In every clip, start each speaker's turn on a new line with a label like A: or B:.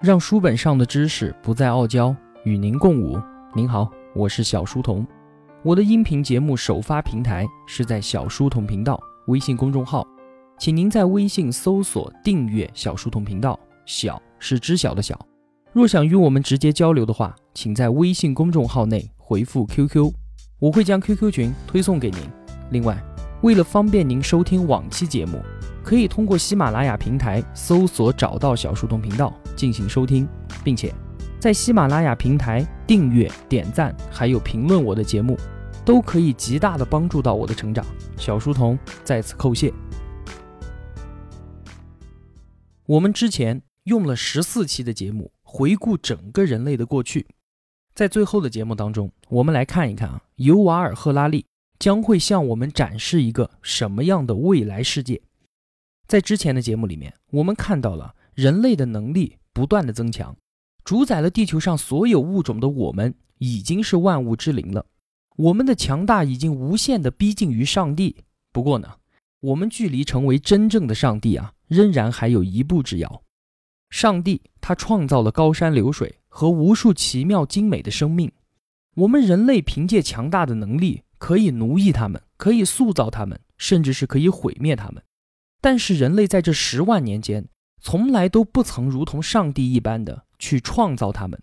A: 让书本上的知识不再傲娇，与您共舞。您好，我是小书童。我的音频节目首发平台是在小书童频道微信公众号，请您在微信搜索订阅小书童频道。小是知晓的小。若想与我们直接交流的话，请在微信公众号内回复 QQ，我会将 QQ 群推送给您。另外，为了方便您收听往期节目。可以通过喜马拉雅平台搜索找到小书童频道进行收听，并且在喜马拉雅平台订阅、点赞还有评论我的节目，都可以极大的帮助到我的成长。小书童在此叩谢。我们之前用了十四期的节目回顾整个人类的过去，在最后的节目当中，我们来看一看啊，尤瓦尔·赫拉利将会向我们展示一个什么样的未来世界。在之前的节目里面，我们看到了人类的能力不断的增强，主宰了地球上所有物种的我们已经是万物之灵了。我们的强大已经无限的逼近于上帝。不过呢，我们距离成为真正的上帝啊，仍然还有一步之遥。上帝他创造了高山流水和无数奇妙精美的生命，我们人类凭借强大的能力可以奴役他们，可以塑造他们，甚至是可以毁灭他们。但是人类在这十万年间，从来都不曾如同上帝一般的去创造他们。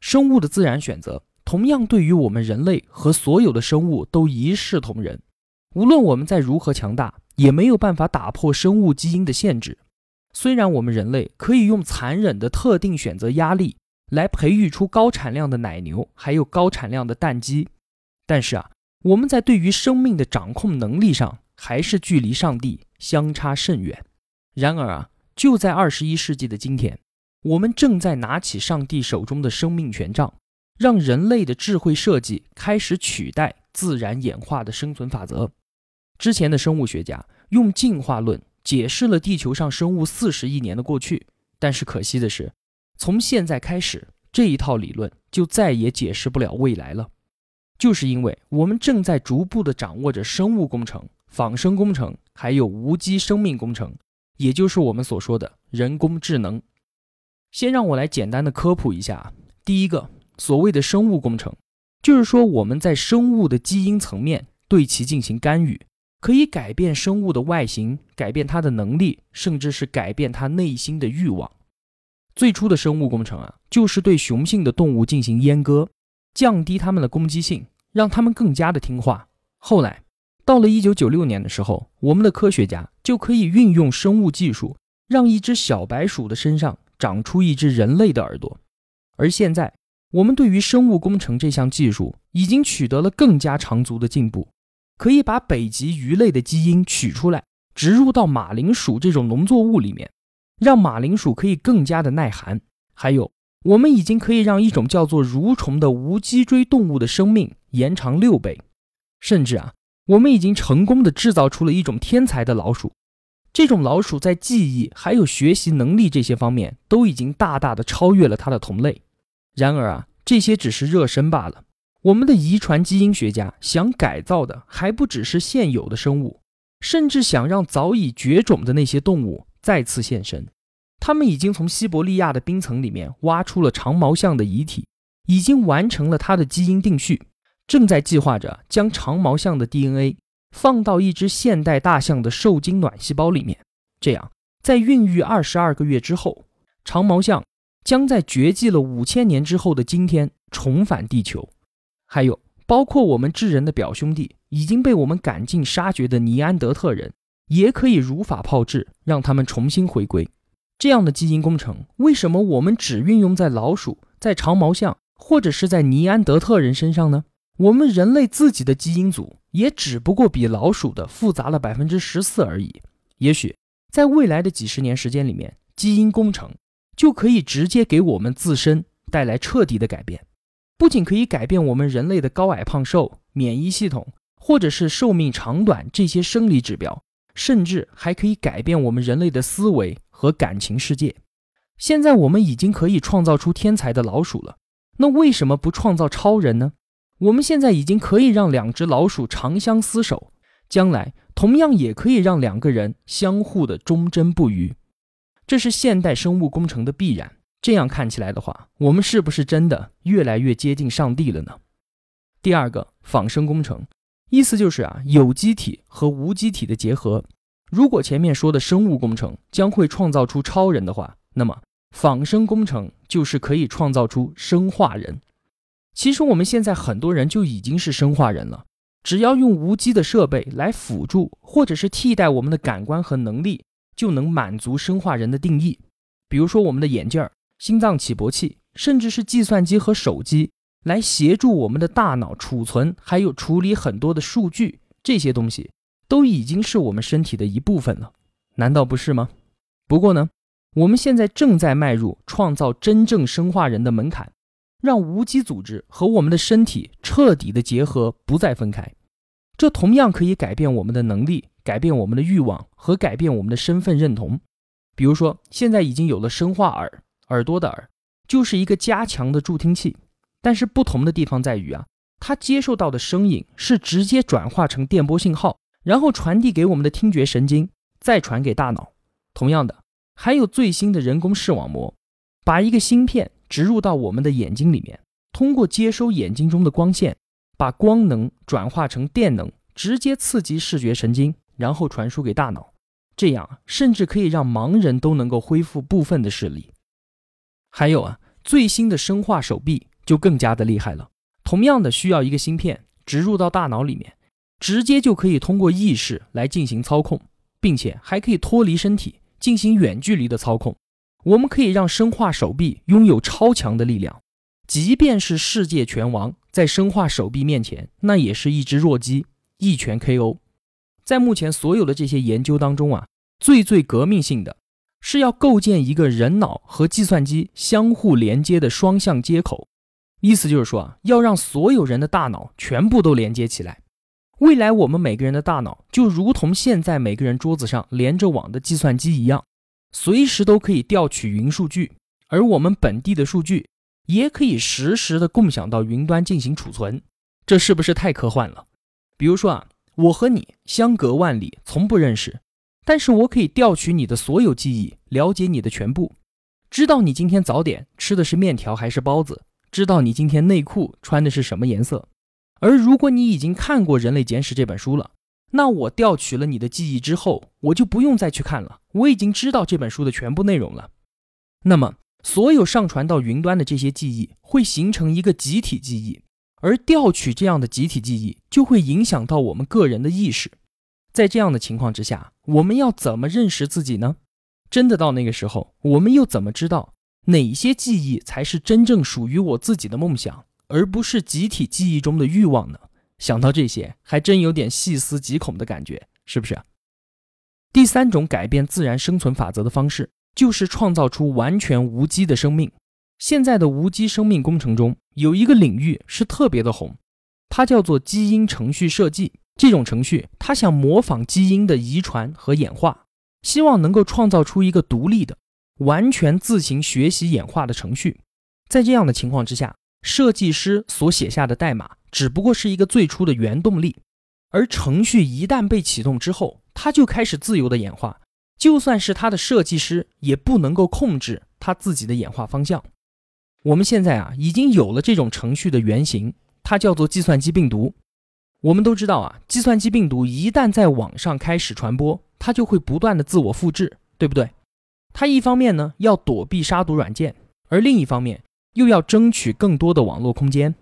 A: 生物的自然选择，同样对于我们人类和所有的生物都一视同仁。无论我们再如何强大，也没有办法打破生物基因的限制。虽然我们人类可以用残忍的特定选择压力来培育出高产量的奶牛，还有高产量的蛋鸡，但是啊，我们在对于生命的掌控能力上，还是距离上帝。相差甚远。然而啊，就在二十一世纪的今天，我们正在拿起上帝手中的生命权杖，让人类的智慧设计开始取代自然演化的生存法则。之前的生物学家用进化论解释了地球上生物四十亿年的过去，但是可惜的是，从现在开始，这一套理论就再也解释不了未来了。就是因为我们正在逐步地掌握着生物工程。仿生工程还有无机生命工程，也就是我们所说的人工智能。先让我来简单的科普一下。第一个，所谓的生物工程，就是说我们在生物的基因层面对其进行干预，可以改变生物的外形，改变它的能力，甚至是改变它内心的欲望。最初的生物工程啊，就是对雄性的动物进行阉割，降低它们的攻击性，让它们更加的听话。后来。到了一九九六年的时候，我们的科学家就可以运用生物技术，让一只小白鼠的身上长出一只人类的耳朵。而现在，我们对于生物工程这项技术已经取得了更加长足的进步，可以把北极鱼类的基因取出来，植入到马铃薯这种农作物里面，让马铃薯可以更加的耐寒。还有，我们已经可以让一种叫做蠕虫的无脊椎动物的生命延长六倍，甚至啊。我们已经成功的制造出了一种天才的老鼠，这种老鼠在记忆还有学习能力这些方面都已经大大的超越了它的同类。然而啊，这些只是热身罢了。我们的遗传基因学家想改造的还不只是现有的生物，甚至想让早已绝种的那些动物再次现身。他们已经从西伯利亚的冰层里面挖出了长毛象的遗体，已经完成了它的基因定序。正在计划着将长毛象的 DNA 放到一只现代大象的受精卵细胞里面，这样在孕育二十二个月之后，长毛象将在绝迹了五千年之后的今天重返地球。还有，包括我们智人的表兄弟已经被我们赶尽杀绝的尼安德特人，也可以如法炮制，让他们重新回归。这样的基因工程，为什么我们只运用在老鼠、在长毛象或者是在尼安德特人身上呢？我们人类自己的基因组也只不过比老鼠的复杂了百分之十四而已。也许在未来的几十年时间里面，基因工程就可以直接给我们自身带来彻底的改变，不仅可以改变我们人类的高矮胖瘦、免疫系统，或者是寿命长短这些生理指标，甚至还可以改变我们人类的思维和感情世界。现在我们已经可以创造出天才的老鼠了，那为什么不创造超人呢？我们现在已经可以让两只老鼠长相厮守，将来同样也可以让两个人相互的忠贞不渝。这是现代生物工程的必然。这样看起来的话，我们是不是真的越来越接近上帝了呢？第二个仿生工程，意思就是啊，有机体和无机体的结合。如果前面说的生物工程将会创造出超人的话，那么仿生工程就是可以创造出生化人。其实我们现在很多人就已经是生化人了，只要用无机的设备来辅助或者是替代我们的感官和能力，就能满足生化人的定义。比如说我们的眼镜。心脏起搏器，甚至是计算机和手机，来协助我们的大脑储存，还有处理很多的数据，这些东西都已经是我们身体的一部分了，难道不是吗？不过呢，我们现在正在迈入创造真正生化人的门槛，让无机组织和我们的身体彻底的结合，不再分开。这同样可以改变我们的能力，改变我们的欲望和改变我们的身份认同。比如说，现在已经有了生化耳。耳朵的耳就是一个加强的助听器，但是不同的地方在于啊，它接受到的声音是直接转化成电波信号，然后传递给我们的听觉神经，再传给大脑。同样的，还有最新的人工视网膜，把一个芯片植入到我们的眼睛里面，通过接收眼睛中的光线，把光能转化成电能，直接刺激视觉神经，然后传输给大脑。这样甚至可以让盲人都能够恢复部分的视力。还有啊，最新的生化手臂就更加的厉害了。同样的，需要一个芯片植入到大脑里面，直接就可以通过意识来进行操控，并且还可以脱离身体进行远距离的操控。我们可以让生化手臂拥有超强的力量，即便是世界拳王在生化手臂面前，那也是一只弱鸡，一拳 KO。在目前所有的这些研究当中啊，最最革命性的。是要构建一个人脑和计算机相互连接的双向接口，意思就是说啊，要让所有人的大脑全部都连接起来。未来我们每个人的大脑就如同现在每个人桌子上连着网的计算机一样，随时都可以调取云数据，而我们本地的数据也可以实时的共享到云端进行储存。这是不是太科幻了？比如说啊，我和你相隔万里，从不认识。但是我可以调取你的所有记忆，了解你的全部，知道你今天早点吃的是面条还是包子，知道你今天内裤穿的是什么颜色。而如果你已经看过《人类简史》这本书了，那我调取了你的记忆之后，我就不用再去看了，我已经知道这本书的全部内容了。那么，所有上传到云端的这些记忆会形成一个集体记忆，而调取这样的集体记忆就会影响到我们个人的意识。在这样的情况之下，我们要怎么认识自己呢？真的到那个时候，我们又怎么知道哪些记忆才是真正属于我自己的梦想，而不是集体记忆中的欲望呢？想到这些，还真有点细思极恐的感觉，是不是？第三种改变自然生存法则的方式，就是创造出完全无机的生命。现在的无机生命工程中有一个领域是特别的红，它叫做基因程序设计。这种程序，它想模仿基因的遗传和演化，希望能够创造出一个独立的、完全自行学习演化的程序。在这样的情况之下，设计师所写下的代码只不过是一个最初的原动力，而程序一旦被启动之后，它就开始自由的演化。就算是它的设计师，也不能够控制它自己的演化方向。我们现在啊，已经有了这种程序的原型，它叫做计算机病毒。我们都知道啊，计算机病毒一旦在网上开始传播，它就会不断的自我复制，对不对？它一方面呢要躲避杀毒软件，而另一方面又要争取更多的网络空间。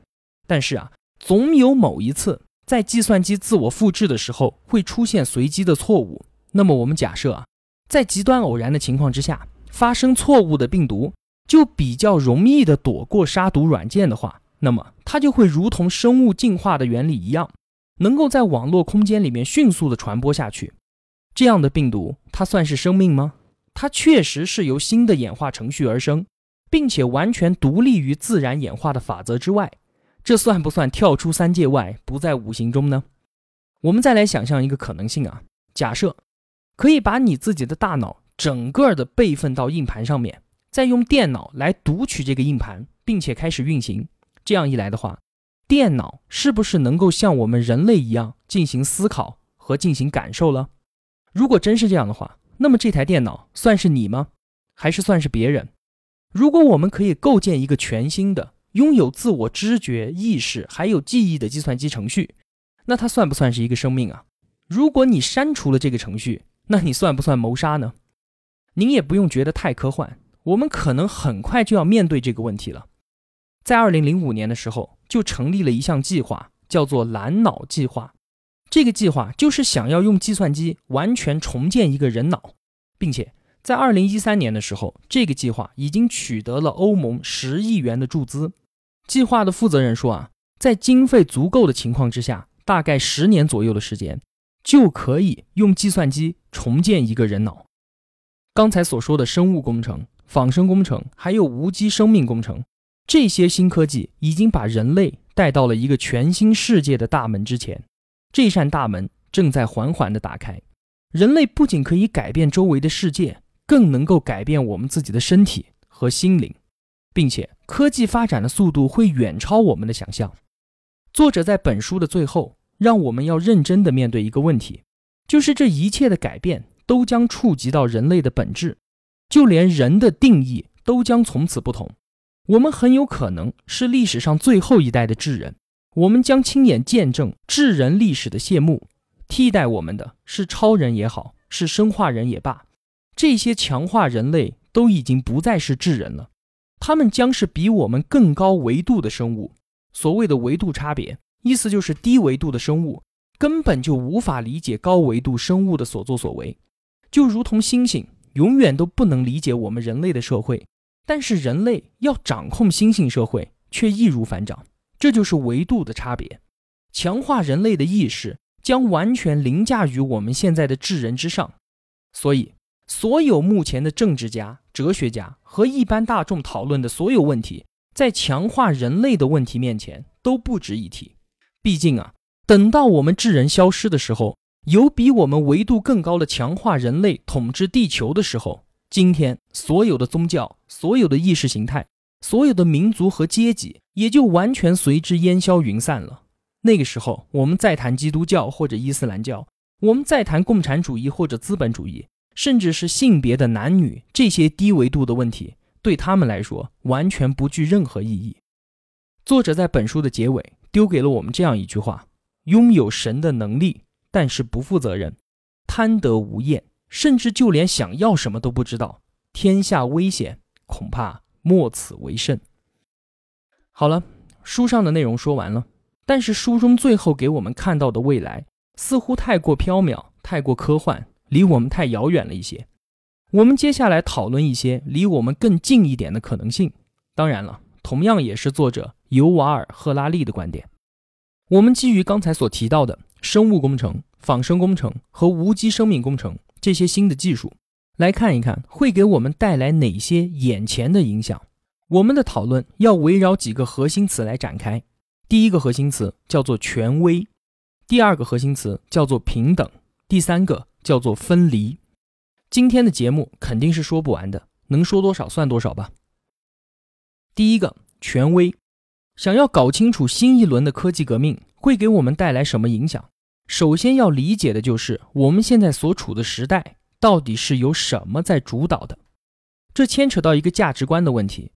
A: 但是啊，总有某一次在计算机自我复制的时候会出现随机的错误。那么我们假设啊，在极端偶然的情况之下发生错误的病毒，就比较容易的躲过杀毒软件的话，那么它就会如同生物进化的原理一样。能够在网络空间里面迅速的传播下去，这样的病毒它算是生命吗？它确实是由新的演化程序而生，并且完全独立于自然演化的法则之外，这算不算跳出三界外，不在五行中呢？我们再来想象一个可能性啊，假设可以把你自己的大脑整个的备份到硬盘上面，再用电脑来读取这个硬盘，并且开始运行，这样一来的话。电脑是不是能够像我们人类一样进行思考和进行感受了？如果真是这样的话，那么这台电脑算是你吗？还是算是别人？如果我们可以构建一个全新的、拥有自我知觉、意识还有记忆的计算机程序，那它算不算是一个生命啊？如果你删除了这个程序，那你算不算谋杀呢？您也不用觉得太科幻，我们可能很快就要面对这个问题了。在二零零五年的时候，就成立了一项计划，叫做“蓝脑计划”。这个计划就是想要用计算机完全重建一个人脑，并且在二零一三年的时候，这个计划已经取得了欧盟十亿元的注资。计划的负责人说啊，在经费足够的情况之下，大概十年左右的时间，就可以用计算机重建一个人脑。刚才所说的生物工程、仿生工程，还有无机生命工程，这些新科技已经把人类带到了一个全新世界的大门之前。这扇大门正在缓缓地打开，人类不仅可以改变周围的世界，更能够改变我们自己的身体和心灵，并且科技发展的速度会远超我们的想象。作者在本书的最后，让我们要认真地面对一个问题，就是这一切的改变都将触及到人类的本质，就连人的定义都将从此不同。我们很有可能是历史上最后一代的智人。我们将亲眼见证智人历史的谢幕，替代我们的是超人也好，是生化人也罢，这些强化人类都已经不再是智人了，他们将是比我们更高维度的生物。所谓的维度差别，意思就是低维度的生物根本就无法理解高维度生物的所作所为，就如同猩猩永远都不能理解我们人类的社会，但是人类要掌控猩猩社会却易如反掌。这就是维度的差别，强化人类的意识将完全凌驾于我们现在的智人之上，所以所有目前的政治家、哲学家和一般大众讨论的所有问题，在强化人类的问题面前都不值一提。毕竟啊，等到我们智人消失的时候，有比我们维度更高的强化人类统治地球的时候，今天所有的宗教、所有的意识形态。所有的民族和阶级也就完全随之烟消云散了。那个时候，我们再谈基督教或者伊斯兰教，我们再谈共产主义或者资本主义，甚至是性别的男女这些低维度的问题，对他们来说完全不具任何意义。作者在本书的结尾丢给了我们这样一句话：拥有神的能力，但是不负责任，贪得无厌，甚至就连想要什么都不知道，天下危险，恐怕。莫此为甚。好了，书上的内容说完了，但是书中最后给我们看到的未来似乎太过缥缈、太过科幻，离我们太遥远了一些。我们接下来讨论一些离我们更近一点的可能性。当然了，同样也是作者尤瓦尔·赫拉利的观点。我们基于刚才所提到的生物工程、仿生工程和无机生命工程这些新的技术。来看一看会给我们带来哪些眼前的影响。我们的讨论要围绕几个核心词来展开。第一个核心词叫做权威，第二个核心词叫做平等，第三个叫做分离。今天的节目肯定是说不完的，能说多少算多少吧。第一个权威，想要搞清楚新一轮的科技革命会给我们带来什么影响，首先要理解的就是我们现在所处的时代。到底是由什么在主导的？这牵扯到一个价值观的问题。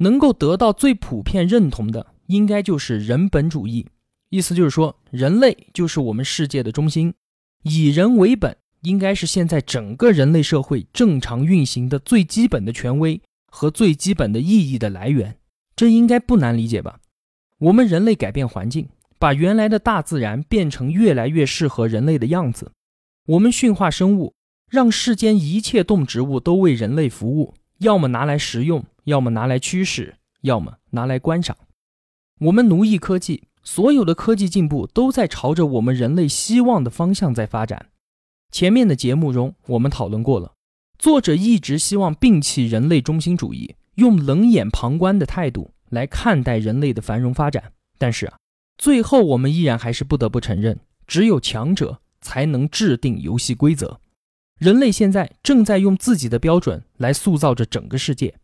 A: 能够得到最普遍认同的，应该就是人本主义。意思就是说，人类就是我们世界的中心，以人为本，应该是现在整个人类社会正常运行的最基本的权威和最基本的意义的来源。这应该不难理解吧？我们人类改变环境，把原来的大自然变成越来越适合人类的样子。我们驯化生物。让世间一切动植物都为人类服务，要么拿来食用，要么拿来驱使，要么拿来观赏。我们奴役科技，所有的科技进步都在朝着我们人类希望的方向在发展。前面的节目中我们讨论过了，作者一直希望摒弃人类中心主义，用冷眼旁观的态度来看待人类的繁荣发展。但是啊，最后我们依然还是不得不承认，只有强者才能制定游戏规则。人类现在正在用自己的标准来塑造着整个世界。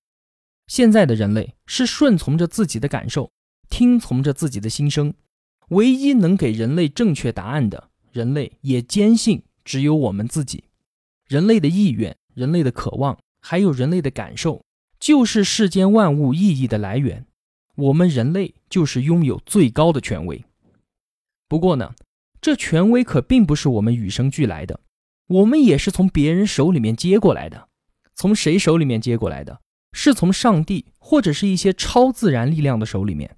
A: 现在的人类是顺从着自己的感受，听从着自己的心声。唯一能给人类正确答案的，人类也坚信只有我们自己。人类的意愿、人类的渴望，还有人类的感受，就是世间万物意义的来源。我们人类就是拥有最高的权威。不过呢，这权威可并不是我们与生俱来的，我们也是从别人手里面接过来的。从谁手里面接过来的？是从上帝或者是一些超自然力量的手里面。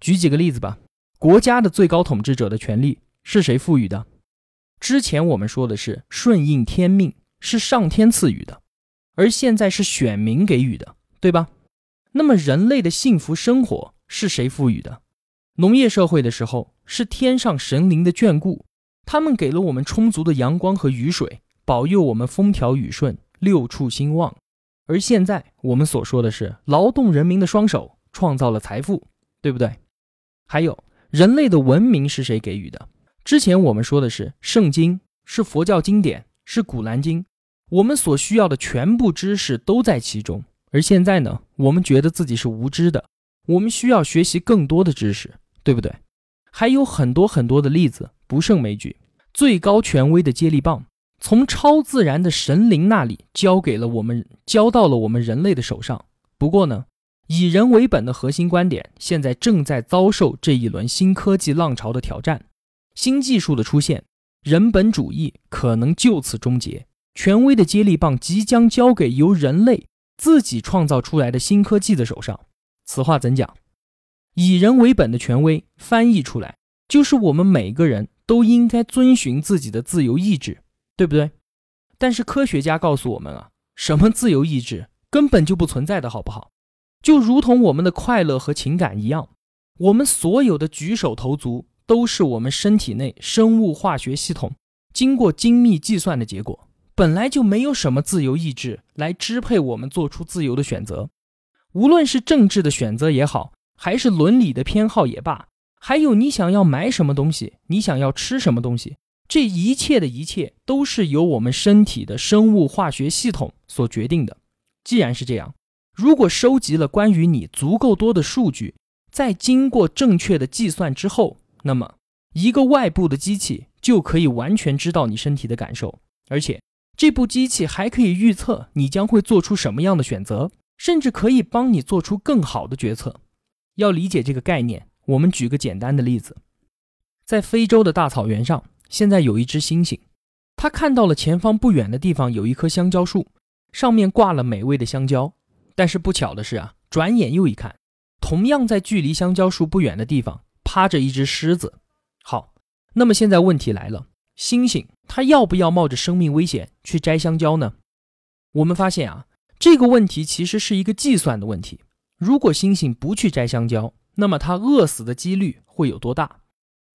A: 举几个例子吧。国家的最高统治者的权利是谁赋予的？之前我们说的是顺应天命，是上天赐予的，而现在是选民给予的，对吧？那么人类的幸福生活是谁赋予的？农业社会的时候是天上神灵的眷顾，他们给了我们充足的阳光和雨水，保佑我们风调雨顺、六畜兴旺。而现在我们所说的是劳动人民的双手创造了财富，对不对？还有人类的文明是谁给予的？之前我们说的是圣经，是佛教经典，是古兰经，我们所需要的全部知识都在其中。而现在呢，我们觉得自己是无知的，我们需要学习更多的知识，对不对？还有很多很多的例子不胜枚举。最高权威的接力棒从超自然的神灵那里交给了我们，交到了我们人类的手上。不过呢，以人为本的核心观点现在正在遭受这一轮新科技浪潮的挑战。新技术的出现，人本主义可能就此终结。权威的接力棒即将交给由人类自己创造出来的新科技的手上。此话怎讲？以人为本的权威翻译出来，就是我们每个人都应该遵循自己的自由意志，对不对？但是科学家告诉我们啊，什么自由意志根本就不存在的，好不好？就如同我们的快乐和情感一样，我们所有的举手投足。都是我们身体内生物化学系统经过精密计算的结果，本来就没有什么自由意志来支配我们做出自由的选择。无论是政治的选择也好，还是伦理的偏好也罢，还有你想要买什么东西，你想要吃什么东西，这一切的一切都是由我们身体的生物化学系统所决定的。既然是这样，如果收集了关于你足够多的数据，在经过正确的计算之后，那么，一个外部的机器就可以完全知道你身体的感受，而且这部机器还可以预测你将会做出什么样的选择，甚至可以帮你做出更好的决策。要理解这个概念，我们举个简单的例子：在非洲的大草原上，现在有一只猩猩，它看到了前方不远的地方有一棵香蕉树，上面挂了美味的香蕉。但是不巧的是啊，转眼又一看，同样在距离香蕉树不远的地方。趴着一只狮子，好，那么现在问题来了，猩猩它要不要冒着生命危险去摘香蕉呢？我们发现啊，这个问题其实是一个计算的问题。如果猩猩不去摘香蕉，那么它饿死的几率会有多大？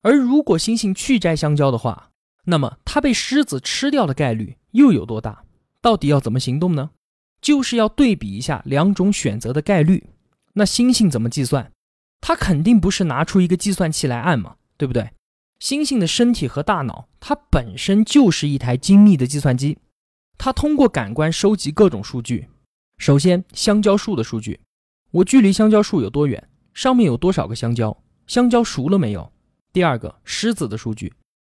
A: 而如果猩猩去摘香蕉的话，那么它被狮子吃掉的概率又有多大？到底要怎么行动呢？就是要对比一下两种选择的概率。那猩猩怎么计算？它肯定不是拿出一个计算器来按嘛，对不对？猩猩的身体和大脑，它本身就是一台精密的计算机。它通过感官收集各种数据。首先，香蕉树的数据，我距离香蕉树有多远？上面有多少个香蕉？香蕉熟了没有？第二个，狮子的数据，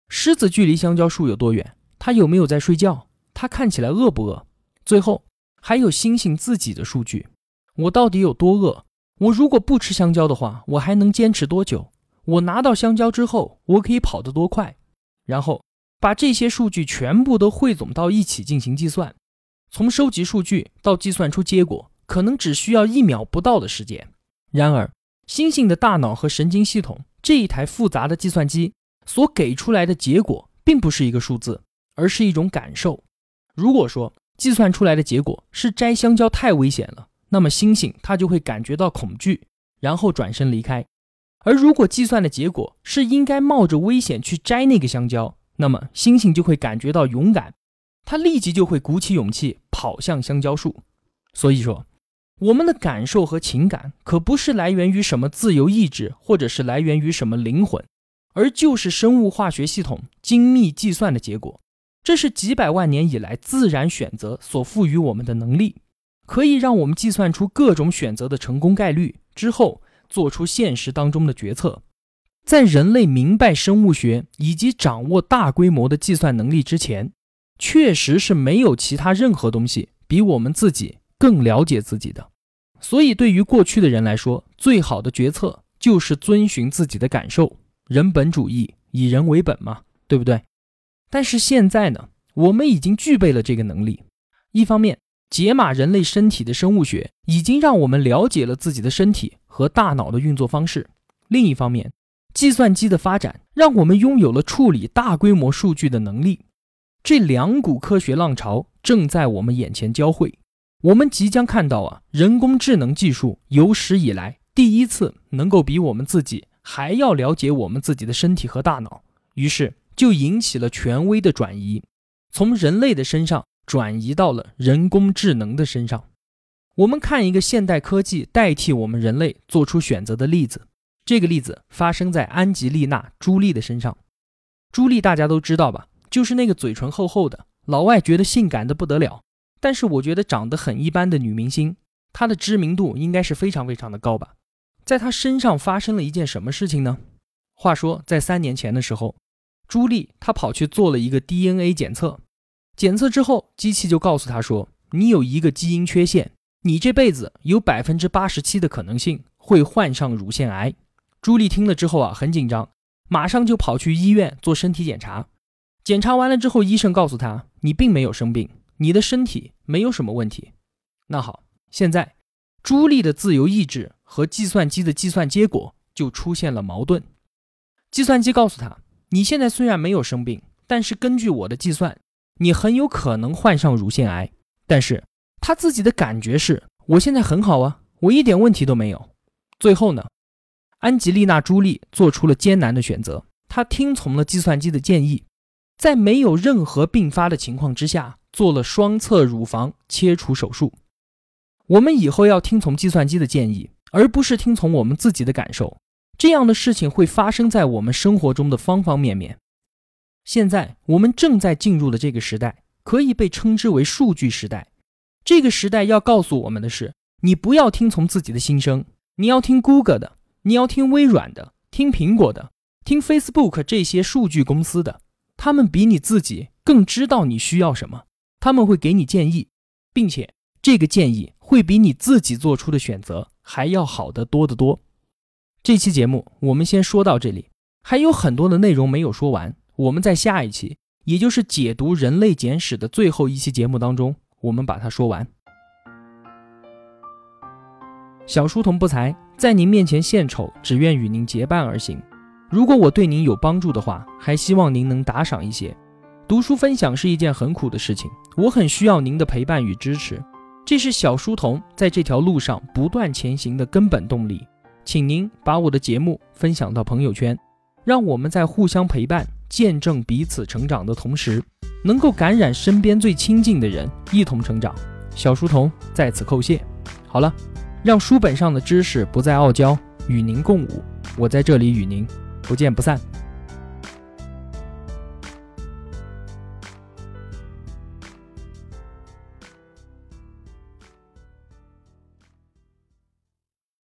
A: 狮子距离香蕉树有多远？它有没有在睡觉？它看起来饿不饿？最后，还有猩猩自己的数据，我到底有多饿？我如果不吃香蕉的话，我还能坚持多久？我拿到香蕉之后，我可以跑得多快？然后把这些数据全部都汇总到一起进行计算。从收集数据到计算出结果，可能只需要一秒不到的时间。然而，猩猩的大脑和神经系统这一台复杂的计算机所给出来的结果，并不是一个数字，而是一种感受。如果说计算出来的结果是摘香蕉太危险了。那么猩猩它就会感觉到恐惧，然后转身离开。而如果计算的结果是应该冒着危险去摘那个香蕉，那么猩猩就会感觉到勇敢，它立即就会鼓起勇气跑向香蕉树。所以说，我们的感受和情感可不是来源于什么自由意志，或者是来源于什么灵魂，而就是生物化学系统精密计算的结果。这是几百万年以来自然选择所赋予我们的能力。可以让我们计算出各种选择的成功概率之后，做出现实当中的决策。在人类明白生物学以及掌握大规模的计算能力之前，确实是没有其他任何东西比我们自己更了解自己的。所以对于过去的人来说，最好的决策就是遵循自己的感受，人本主义，以人为本嘛，对不对？但是现在呢，我们已经具备了这个能力。一方面，解码人类身体的生物学已经让我们了解了自己的身体和大脑的运作方式；另一方面，计算机的发展让我们拥有了处理大规模数据的能力。这两股科学浪潮正在我们眼前交汇，我们即将看到啊，人工智能技术有史以来第一次能够比我们自己还要了解我们自己的身体和大脑。于是。就引起了权威的转移，从人类的身上转移到了人工智能的身上。我们看一个现代科技代替我们人类做出选择的例子。这个例子发生在安吉丽娜·朱莉的身上。朱莉大家都知道吧？就是那个嘴唇厚厚的，老外觉得性感的不得了，但是我觉得长得很一般的女明星。她的知名度应该是非常非常的高吧？在她身上发生了一件什么事情呢？话说在三年前的时候。朱莉，她跑去做了一个 DNA 检测，检测之后，机器就告诉他说：“你有一个基因缺陷，你这辈子有百分之八十七的可能性会患上乳腺癌。”朱莉听了之后啊，很紧张，马上就跑去医院做身体检查。检查完了之后，医生告诉她：“你并没有生病，你的身体没有什么问题。”那好，现在朱莉的自由意志和计算机的计算结果就出现了矛盾。计算机告诉她。你现在虽然没有生病，但是根据我的计算，你很有可能患上乳腺癌。但是他自己的感觉是，我现在很好啊，我一点问题都没有。最后呢，安吉丽娜·朱莉做出了艰难的选择，她听从了计算机的建议，在没有任何并发的情况之下，做了双侧乳房切除手术。我们以后要听从计算机的建议，而不是听从我们自己的感受。这样的事情会发生在我们生活中的方方面面。现在我们正在进入的这个时代，可以被称之为数据时代。这个时代要告诉我们的是：你不要听从自己的心声，你要听 Google 的，你要听微软的，听苹果的，听 Facebook 这些数据公司的。他们比你自己更知道你需要什么，他们会给你建议，并且这个建议会比你自己做出的选择还要好得多得多。这期节目我们先说到这里，还有很多的内容没有说完。我们在下一期，也就是解读《人类简史》的最后一期节目当中，我们把它说完。小书童不才，在您面前献丑，只愿与您结伴而行。如果我对您有帮助的话，还希望您能打赏一些。读书分享是一件很苦的事情，我很需要您的陪伴与支持，这是小书童在这条路上不断前行的根本动力。请您把我的节目分享到朋友圈，让我们在互相陪伴、见证彼此成长的同时，能够感染身边最亲近的人，一同成长。小书童在此叩谢。好了，让书本上的知识不再傲娇，与您共舞。我在这里与您不见不散。